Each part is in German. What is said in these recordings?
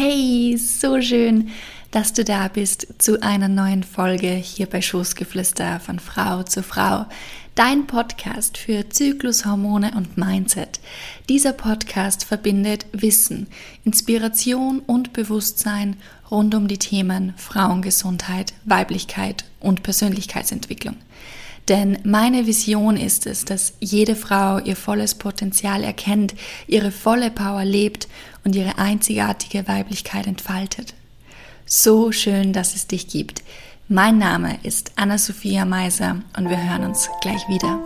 Hey, so schön, dass du da bist zu einer neuen Folge hier bei Schoßgeflüster von Frau zu Frau, dein Podcast für Zyklus, Hormone und Mindset. Dieser Podcast verbindet Wissen, Inspiration und Bewusstsein rund um die Themen Frauengesundheit, Weiblichkeit und Persönlichkeitsentwicklung. Denn meine Vision ist es, dass jede Frau ihr volles Potenzial erkennt, ihre volle Power lebt und ihre einzigartige Weiblichkeit entfaltet. So schön, dass es dich gibt. Mein Name ist Anna-Sophia Meiser und wir hören uns gleich wieder.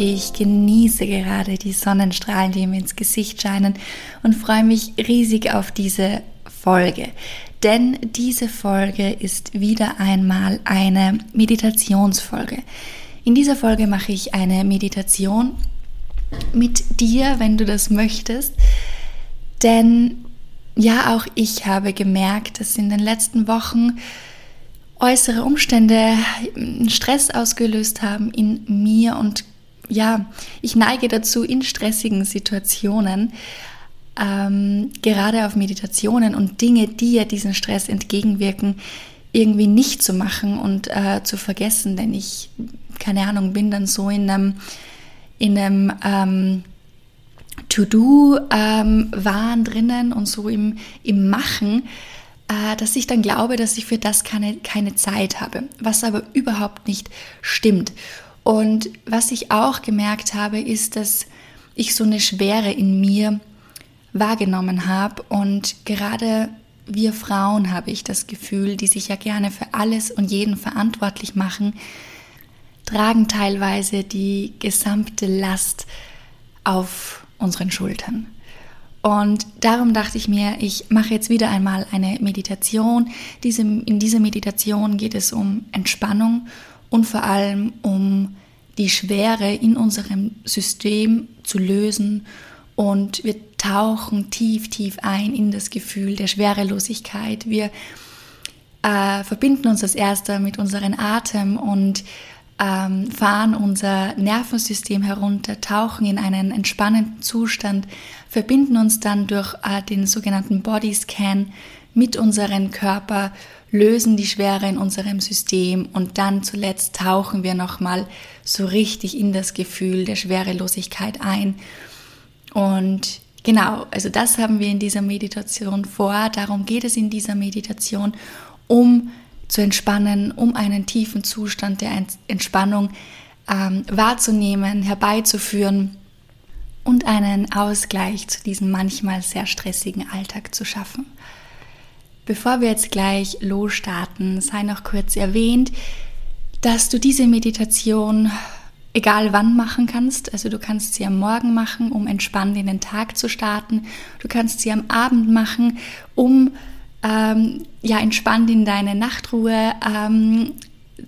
Ich genieße gerade die Sonnenstrahlen, die mir ins Gesicht scheinen und freue mich riesig auf diese Folge. Denn diese Folge ist wieder einmal eine Meditationsfolge. In dieser Folge mache ich eine Meditation mit dir, wenn du das möchtest. Denn ja, auch ich habe gemerkt, dass in den letzten Wochen äußere Umstände Stress ausgelöst haben in mir und ja, ich neige dazu, in stressigen Situationen, ähm, gerade auf Meditationen und Dinge, die ja diesen Stress entgegenwirken, irgendwie nicht zu machen und äh, zu vergessen, denn ich, keine Ahnung, bin dann so in einem, in einem ähm, To-Do-Wahn ähm, drinnen und so im, im Machen, äh, dass ich dann glaube, dass ich für das keine, keine Zeit habe, was aber überhaupt nicht stimmt. Und was ich auch gemerkt habe, ist, dass ich so eine Schwere in mir wahrgenommen habe. Und gerade wir Frauen habe ich das Gefühl, die sich ja gerne für alles und jeden verantwortlich machen, tragen teilweise die gesamte Last auf unseren Schultern. Und darum dachte ich mir, ich mache jetzt wieder einmal eine Meditation. Diese, in dieser Meditation geht es um Entspannung und vor allem um die Schwere in unserem System zu lösen und wir tauchen tief, tief ein in das Gefühl der Schwerelosigkeit. Wir äh, verbinden uns das erste mit unserem Atem und ähm, fahren unser Nervensystem herunter, tauchen in einen entspannenden Zustand, verbinden uns dann durch äh, den sogenannten Body Scan mit unserem Körper lösen die Schwere in unserem System und dann zuletzt tauchen wir nochmal so richtig in das Gefühl der Schwerelosigkeit ein. Und genau, also das haben wir in dieser Meditation vor. Darum geht es in dieser Meditation, um zu entspannen, um einen tiefen Zustand der Entspannung ähm, wahrzunehmen, herbeizuführen und einen Ausgleich zu diesem manchmal sehr stressigen Alltag zu schaffen. Bevor wir jetzt gleich losstarten, sei noch kurz erwähnt, dass du diese Meditation egal wann machen kannst. Also du kannst sie am Morgen machen, um entspannt in den Tag zu starten. Du kannst sie am Abend machen, um ähm, ja entspannt in deine Nachtruhe ähm,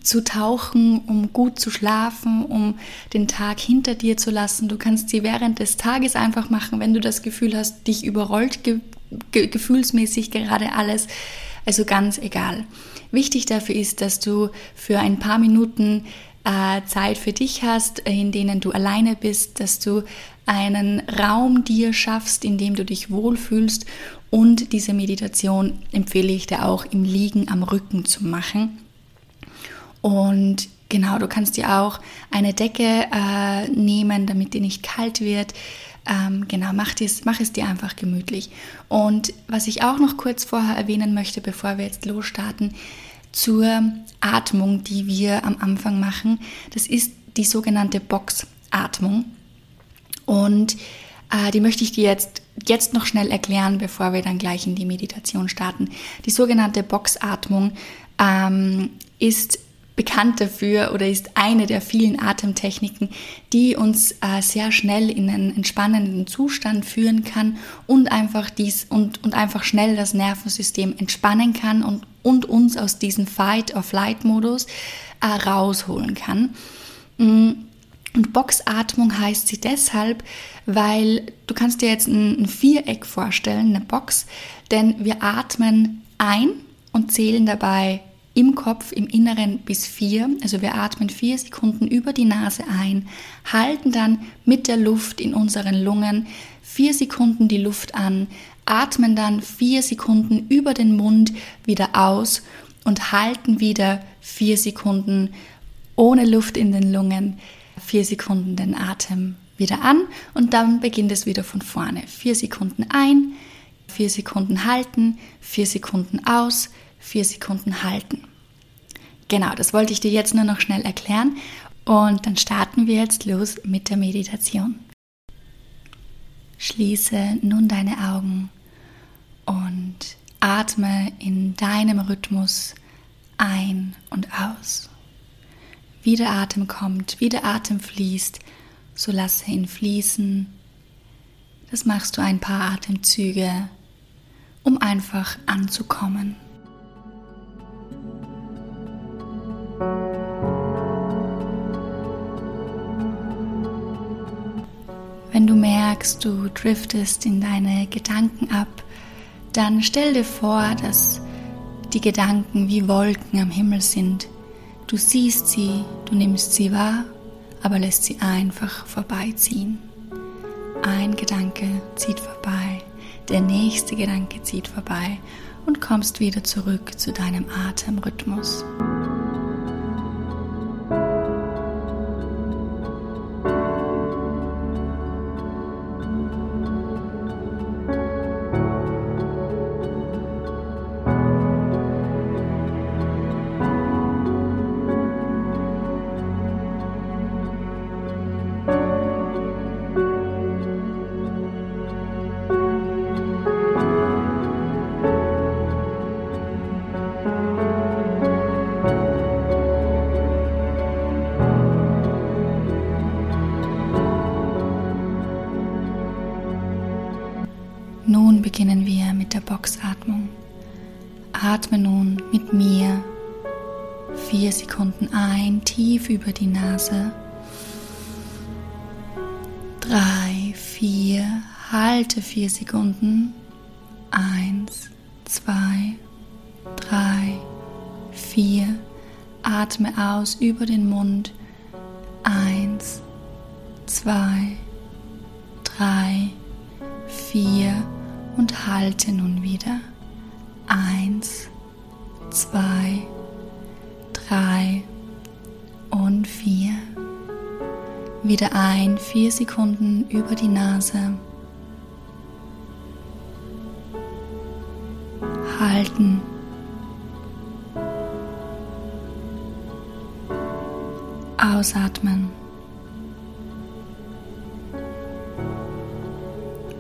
zu tauchen, um gut zu schlafen, um den Tag hinter dir zu lassen. Du kannst sie während des Tages einfach machen, wenn du das Gefühl hast, dich überrollt ge ge gefühlsmäßig gerade alles. Also ganz egal. Wichtig dafür ist, dass du für ein paar Minuten äh, Zeit für dich hast, in denen du alleine bist, dass du einen Raum dir schaffst, in dem du dich wohlfühlst. Und diese Meditation empfehle ich dir auch im Liegen am Rücken zu machen. Und genau, du kannst dir auch eine Decke äh, nehmen, damit dir nicht kalt wird. Ähm, genau, mach, dies, mach es dir einfach gemütlich. Und was ich auch noch kurz vorher erwähnen möchte, bevor wir jetzt losstarten, zur Atmung, die wir am Anfang machen, das ist die sogenannte Boxatmung. Und äh, die möchte ich dir jetzt, jetzt noch schnell erklären, bevor wir dann gleich in die Meditation starten. Die sogenannte Boxatmung ähm, ist bekannt dafür oder ist eine der vielen Atemtechniken, die uns äh, sehr schnell in einen entspannenden Zustand führen kann und einfach dies und, und einfach schnell das Nervensystem entspannen kann und, und uns aus diesem Fight-or-Flight-Modus äh, rausholen kann. Mm, Und Boxatmung heißt sie deshalb, weil du kannst dir jetzt ein, ein Viereck vorstellen, eine Box, denn wir atmen ein und zählen dabei im Kopf, im Inneren bis vier. Also wir atmen vier Sekunden über die Nase ein, halten dann mit der Luft in unseren Lungen vier Sekunden die Luft an, atmen dann vier Sekunden über den Mund wieder aus und halten wieder vier Sekunden ohne Luft in den Lungen, vier Sekunden den Atem wieder an und dann beginnt es wieder von vorne. Vier Sekunden ein, vier Sekunden halten, vier Sekunden aus, vier Sekunden halten. Genau, das wollte ich dir jetzt nur noch schnell erklären und dann starten wir jetzt los mit der Meditation. Schließe nun deine Augen und atme in deinem Rhythmus ein und aus. Wie der Atem kommt, wie der Atem fließt, so lasse ihn fließen. Das machst du ein paar Atemzüge, um einfach anzukommen. Wenn du merkst, du driftest in deine Gedanken ab, dann stell dir vor, dass die Gedanken wie Wolken am Himmel sind. Du siehst sie, du nimmst sie wahr, aber lässt sie einfach vorbeiziehen. Ein Gedanke zieht vorbei, der nächste Gedanke zieht vorbei und kommst wieder zurück zu deinem Atemrhythmus. Beginnen wir mit der Boxatmung. Atme nun mit mir vier Sekunden ein, tief über die Nase. Drei, vier, halte vier Sekunden. Eins, zwei, drei, vier. Atme aus über den Mund. Eins, zwei, drei, vier und halte nun wieder. Eins, zwei, drei und vier. Wieder ein, vier Sekunden über die Nase. Halten. Ausatmen.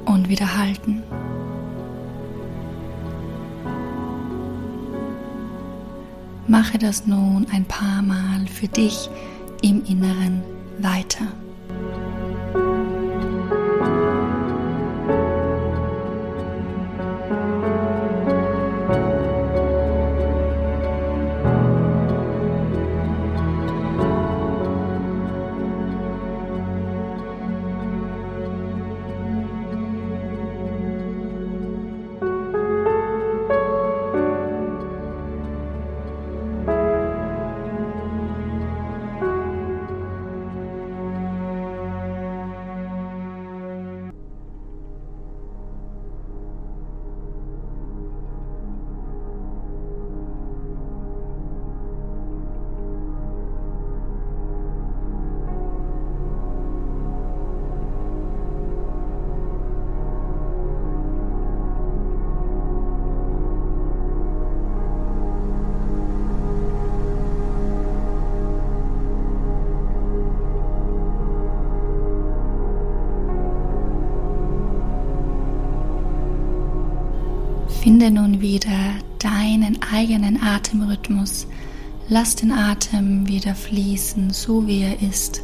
Und wieder halten. Mache das nun ein paar Mal für dich im Inneren weiter. Finde nun wieder deinen eigenen Atemrhythmus. Lass den Atem wieder fließen, so wie er ist.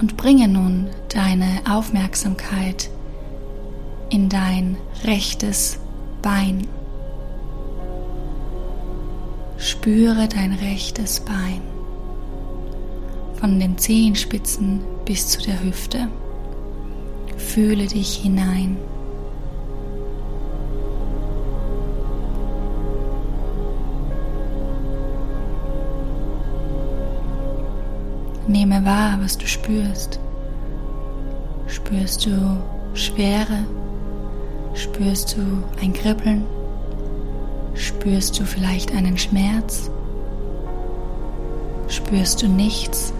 Und bringe nun deine Aufmerksamkeit in dein rechtes Bein. Spüre dein rechtes Bein. von den Zehenspitzen bis zu der Hüfte. Fühle dich hinein. Nehme wahr, was du spürst. Spürst du Schwere? Spürst du ein Kribbeln? Spürst du vielleicht einen Schmerz? Spürst du nichts?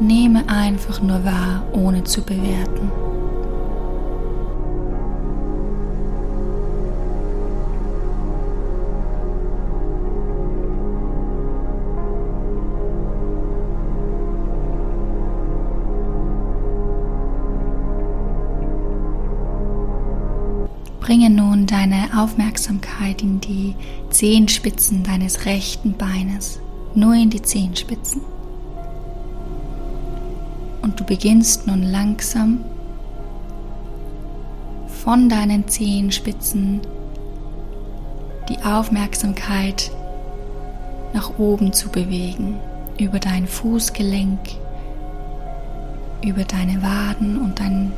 Nehme einfach nur wahr, ohne zu bewerten. Aufmerksamkeit in die Zehenspitzen deines rechten Beines, nur in die Zehenspitzen. Und du beginnst nun langsam von deinen Zehenspitzen die Aufmerksamkeit nach oben zu bewegen, über dein Fußgelenk, über deine Waden und dein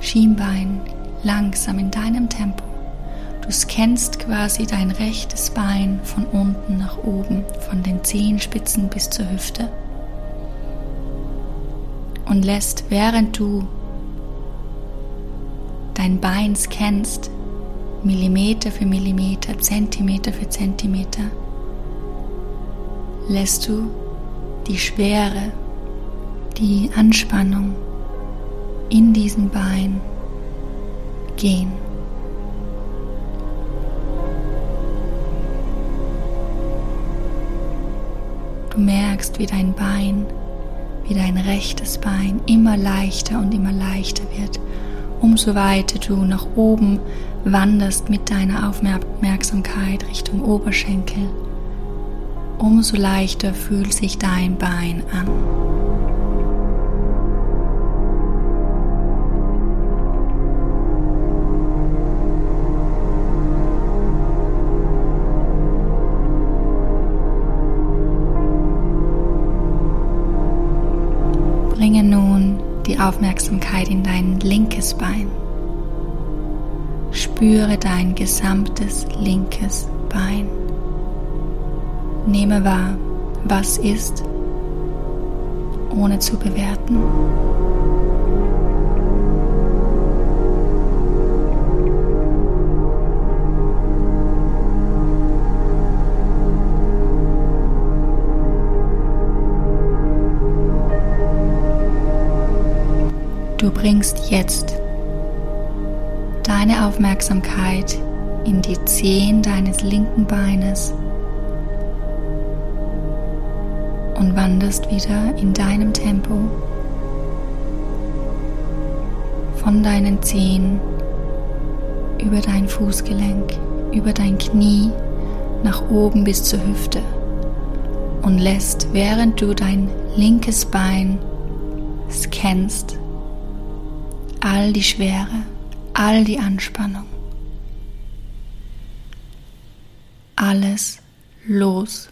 Schienbein langsam in deinem Tempo. Du scannst quasi dein rechtes Bein von unten nach oben, von den Zehenspitzen bis zur Hüfte und lässt, während du dein Bein scannst, Millimeter für Millimeter, Zentimeter für Zentimeter, lässt du die Schwere, die Anspannung in diesem Bein gehen. Du merkst, wie dein Bein, wie dein rechtes Bein immer leichter und immer leichter wird, umso weiter du nach oben wanderst mit deiner Aufmerksamkeit Richtung Oberschenkel, umso leichter fühlt sich dein Bein an. Aufmerksamkeit in dein linkes Bein. Spüre dein gesamtes linkes Bein. Nehme wahr, was ist, ohne zu bewerten. Bringst jetzt deine Aufmerksamkeit in die Zehen deines linken Beines und wanderst wieder in deinem Tempo von deinen Zehen über dein Fußgelenk, über dein Knie nach oben bis zur Hüfte und lässt, während du dein linkes Bein scannst, all die Schwere, all die Anspannung, alles los.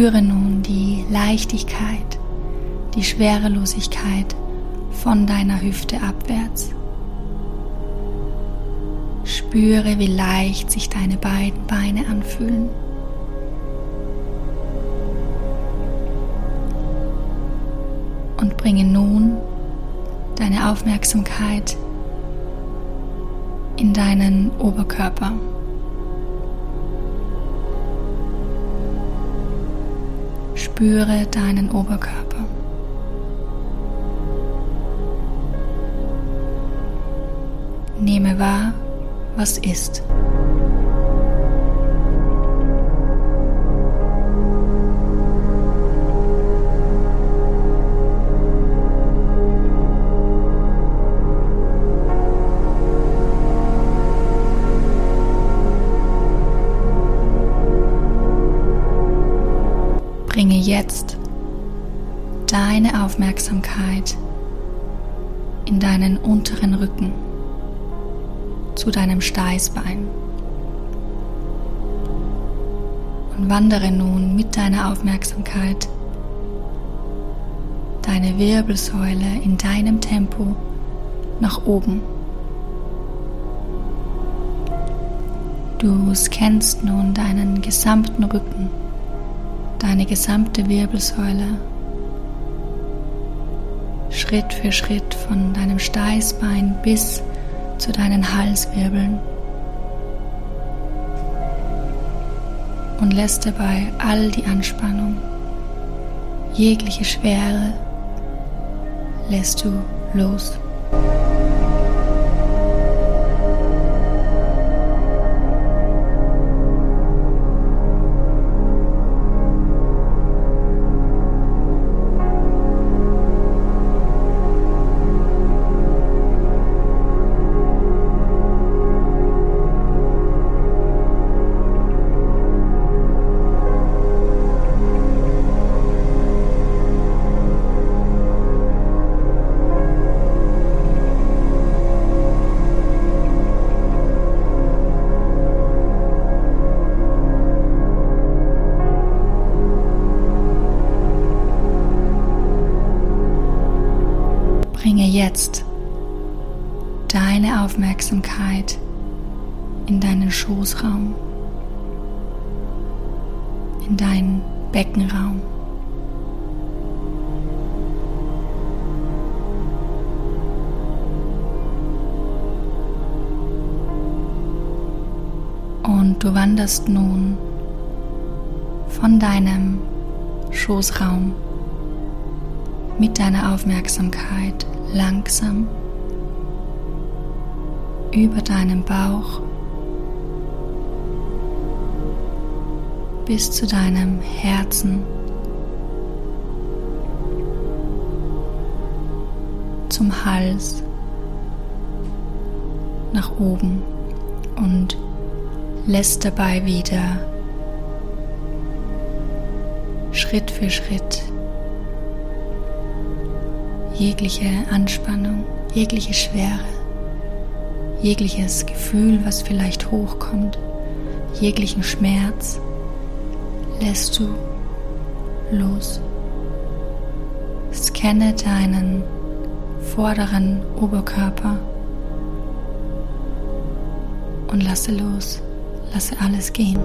Spüre nun die Leichtigkeit, die Schwerelosigkeit von deiner Hüfte abwärts. Spüre, wie leicht sich deine beiden Beine anfühlen. Und bringe nun deine Aufmerksamkeit in deinen Oberkörper. Spüre deinen Oberkörper. Nehme wahr, was ist. Jetzt deine Aufmerksamkeit in deinen unteren Rücken zu deinem Steißbein und wandere nun mit deiner Aufmerksamkeit deine Wirbelsäule in deinem Tempo nach oben. Du scannst nun deinen gesamten Rücken, deine gesamte Wirbelsäule, Schritt für Schritt von deinem Steißbein bis zu deinen Halswirbeln und lässt dabei all die Anspannung, jegliche Schwere lässt du los. Schoßraum, in deinen Beckenraum. Und du wanderst nun von deinem Schoßraum mit deiner Aufmerksamkeit langsam über deinem Bauch bis zu deinem Herzen, zum Hals, nach oben und lässt dabei wieder Schritt für Schritt jegliche Anspannung, jegliche Schwere, jegliches Gefühl, was vielleicht hochkommt, jeglichen Schmerz, lässt du los. Scanne deinen vorderen Oberkörper und lasse los, lasse alles gehen.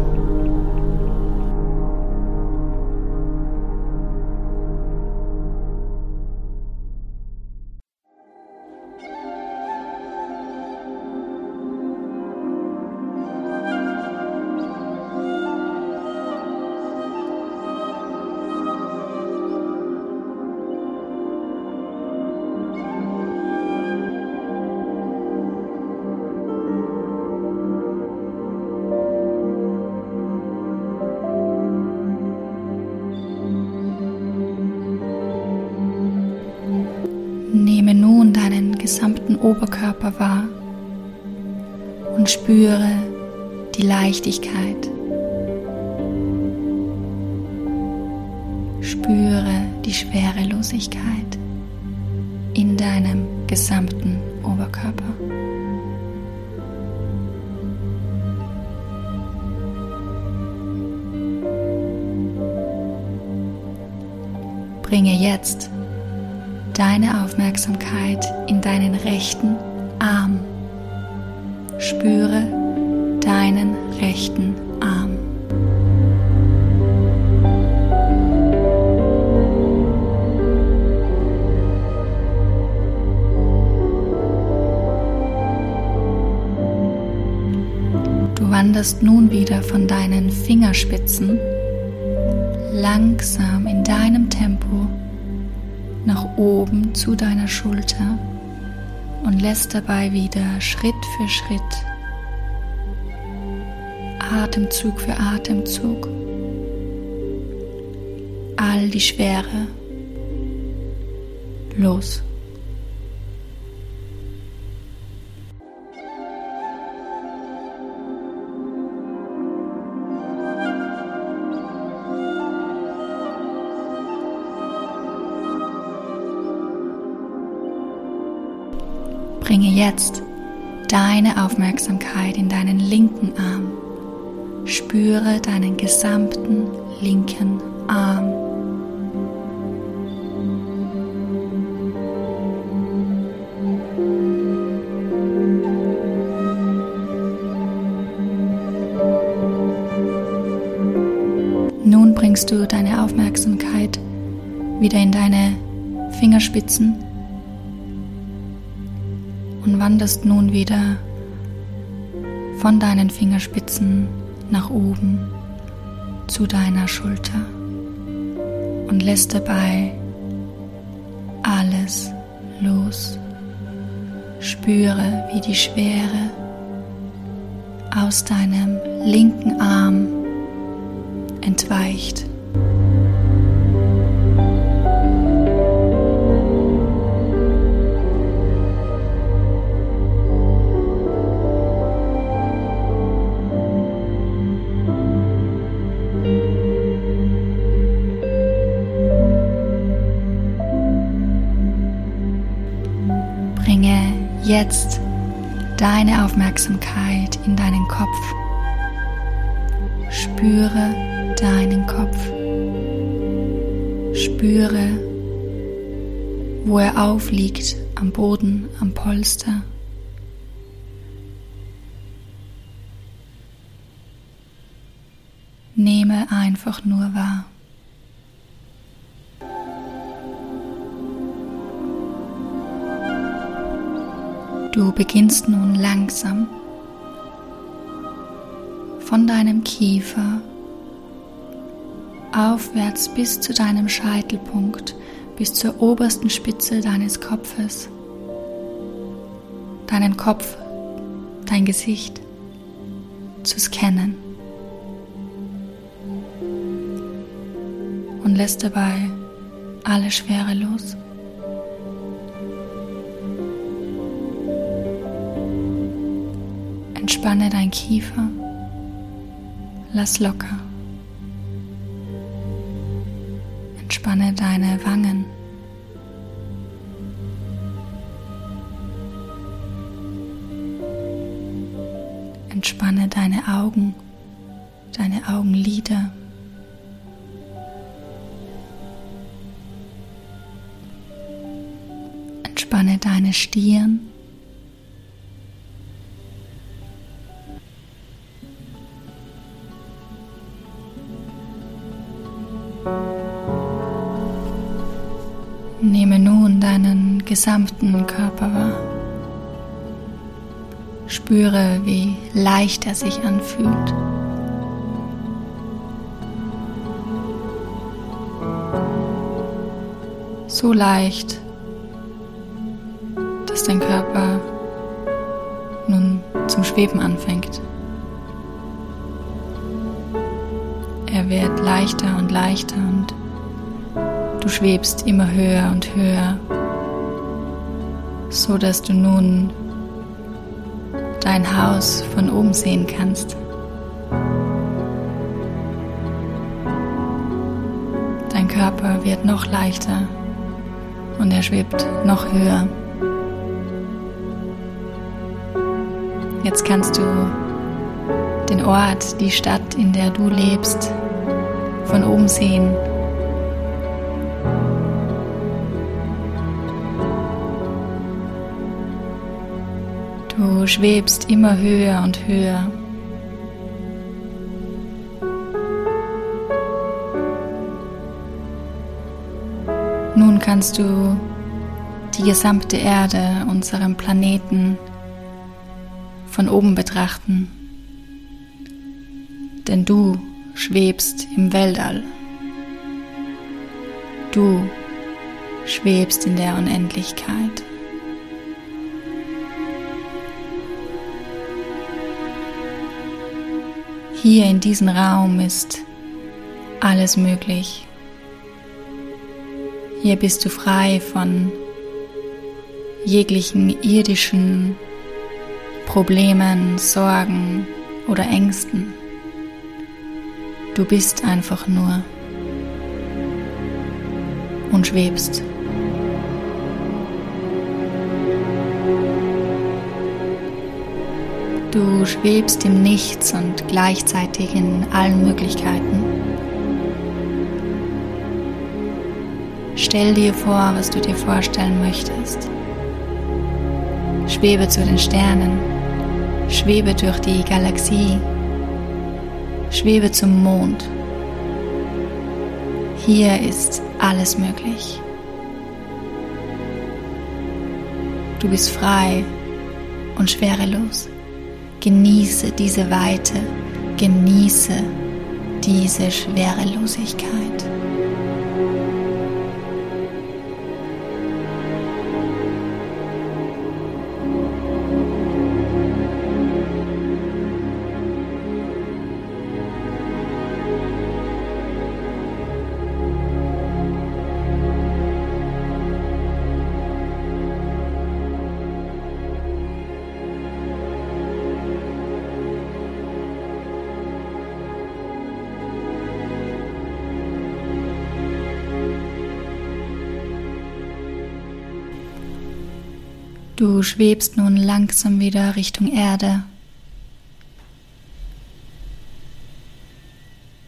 Oberkörper wahr und spüre die Leichtigkeit. Spüre die Schwerelosigkeit in deinem gesamten Oberkörper. Bringe jetzt deine Aufmerksamkeit in deinen rechten Arm. Spüre deinen rechten Arm. Du wanderst nun wieder von deinen Fingerspitzen langsam in deinem Tempo nach oben zu deiner Schulter und lässt dabei wieder Schritt für Schritt, Atemzug für Atemzug, all die Schwere los. Bringe jetzt deine Aufmerksamkeit in deinen linken Arm. Spüre deinen gesamten linken Arm. Nun bringst du deine Aufmerksamkeit wieder in deine Fingerspitzen und wanderst nun wieder von deinen Fingerspitzen nach oben zu deiner Schulter und lässt dabei alles los. Spüre, wie die Schwere aus deinem linken Arm entweicht. Aufmerksamkeit in deinen Kopf. Spüre deinen Kopf. Spüre, wo er aufliegt am Boden, am Polster. Nehme einfach nur wahr. Du beginnst nun langsam von deinem Kiefer aufwärts bis zu deinem Scheitelpunkt, bis zur obersten Spitze deines Kopfes, deinen Kopf, dein Gesicht zu scannen und lässt dabei alle Schwere los. Entspanne dein Kiefer. Lass locker. Entspanne deine Wangen. Entspanne deine Augen, deine Augenlider. Entspanne deine Stirn. Gesamten Körper wahr. Spüre, wie leicht er sich anfühlt. So leicht, dass dein Körper nun zum Schweben anfängt. Er wird leichter und leichter und Du schwebst immer höher und höher, so dass du nun dein Haus von oben sehen kannst. Dein Körper wird noch leichter und er schwebt noch höher. Jetzt kannst du den Ort, die Stadt, in der du lebst, von oben sehen Du schwebst immer höher und höher. Nun kannst du die gesamte Erde, unseren Planeten, von oben betrachten, denn du schwebst im Weltall. Du schwebst in der Unendlichkeit. Hier in diesem Raum ist alles möglich. Hier bist du frei von jeglichen irdischen Problemen, Sorgen oder Ängsten. Du bist einfach nur und schwebst. Du schwebst im Nichts und gleichzeitig in allen Möglichkeiten. Stell dir vor, was du dir vorstellen möchtest. Schwebe zu den Sternen, schwebe durch die Galaxie, schwebe zum Mond. Hier ist alles möglich. Du bist frei und schwerelos. Genieße diese Weite, genieße diese Schwerelosigkeit. Du schwebst nun langsam wieder Richtung Erde.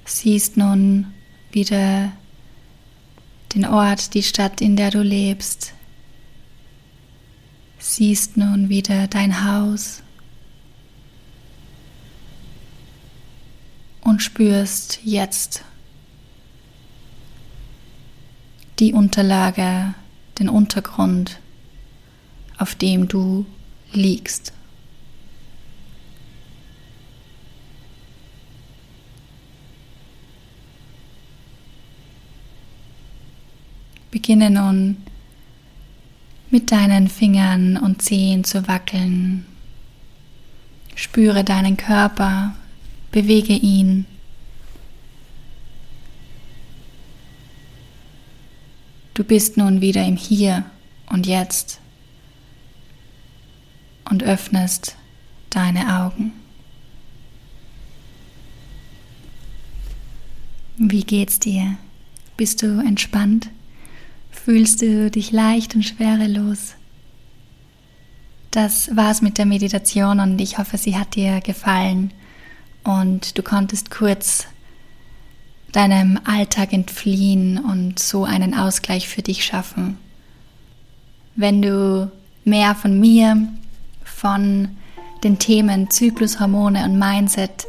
Siehst nun wieder den Ort, die Stadt, in der du lebst. Siehst nun wieder dein Haus und spürst jetzt die Unterlage, den Untergrund auf dem du liegst. Beginne nun mit deinen Fingern und Zehen zu wackeln. Spüre deinen Körper, bewege ihn. Du bist nun wieder im Hier und Jetzt und öffnest deine Augen. Wie geht's dir? Bist du entspannt? Fühlst du dich leicht und schwerelos? Das war's mit der Meditation und ich hoffe, sie hat dir gefallen und du konntest kurz deinem Alltag entfliehen und so einen Ausgleich für dich schaffen. Wenn du mehr von mir von den Themen Zyklus, Hormone und Mindset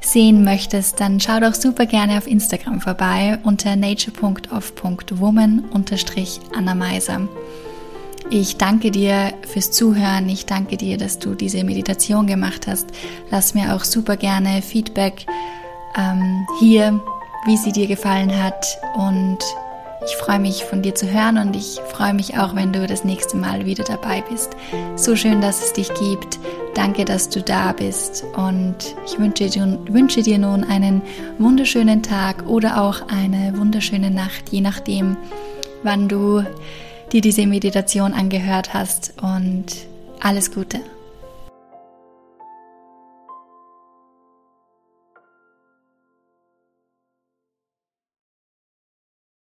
sehen möchtest, dann schau doch super gerne auf Instagram vorbei unter nature.of.woman-anna Meiser. Ich danke dir fürs Zuhören. Ich danke dir, dass du diese Meditation gemacht hast. Lass mir auch super gerne Feedback ähm, hier, wie sie dir gefallen hat. Und ich freue mich von dir zu hören und ich freue mich auch, wenn du das nächste Mal wieder dabei bist. So schön, dass es dich gibt. Danke, dass du da bist und ich wünsche dir, wünsche dir nun einen wunderschönen Tag oder auch eine wunderschöne Nacht, je nachdem, wann du dir diese Meditation angehört hast und alles Gute.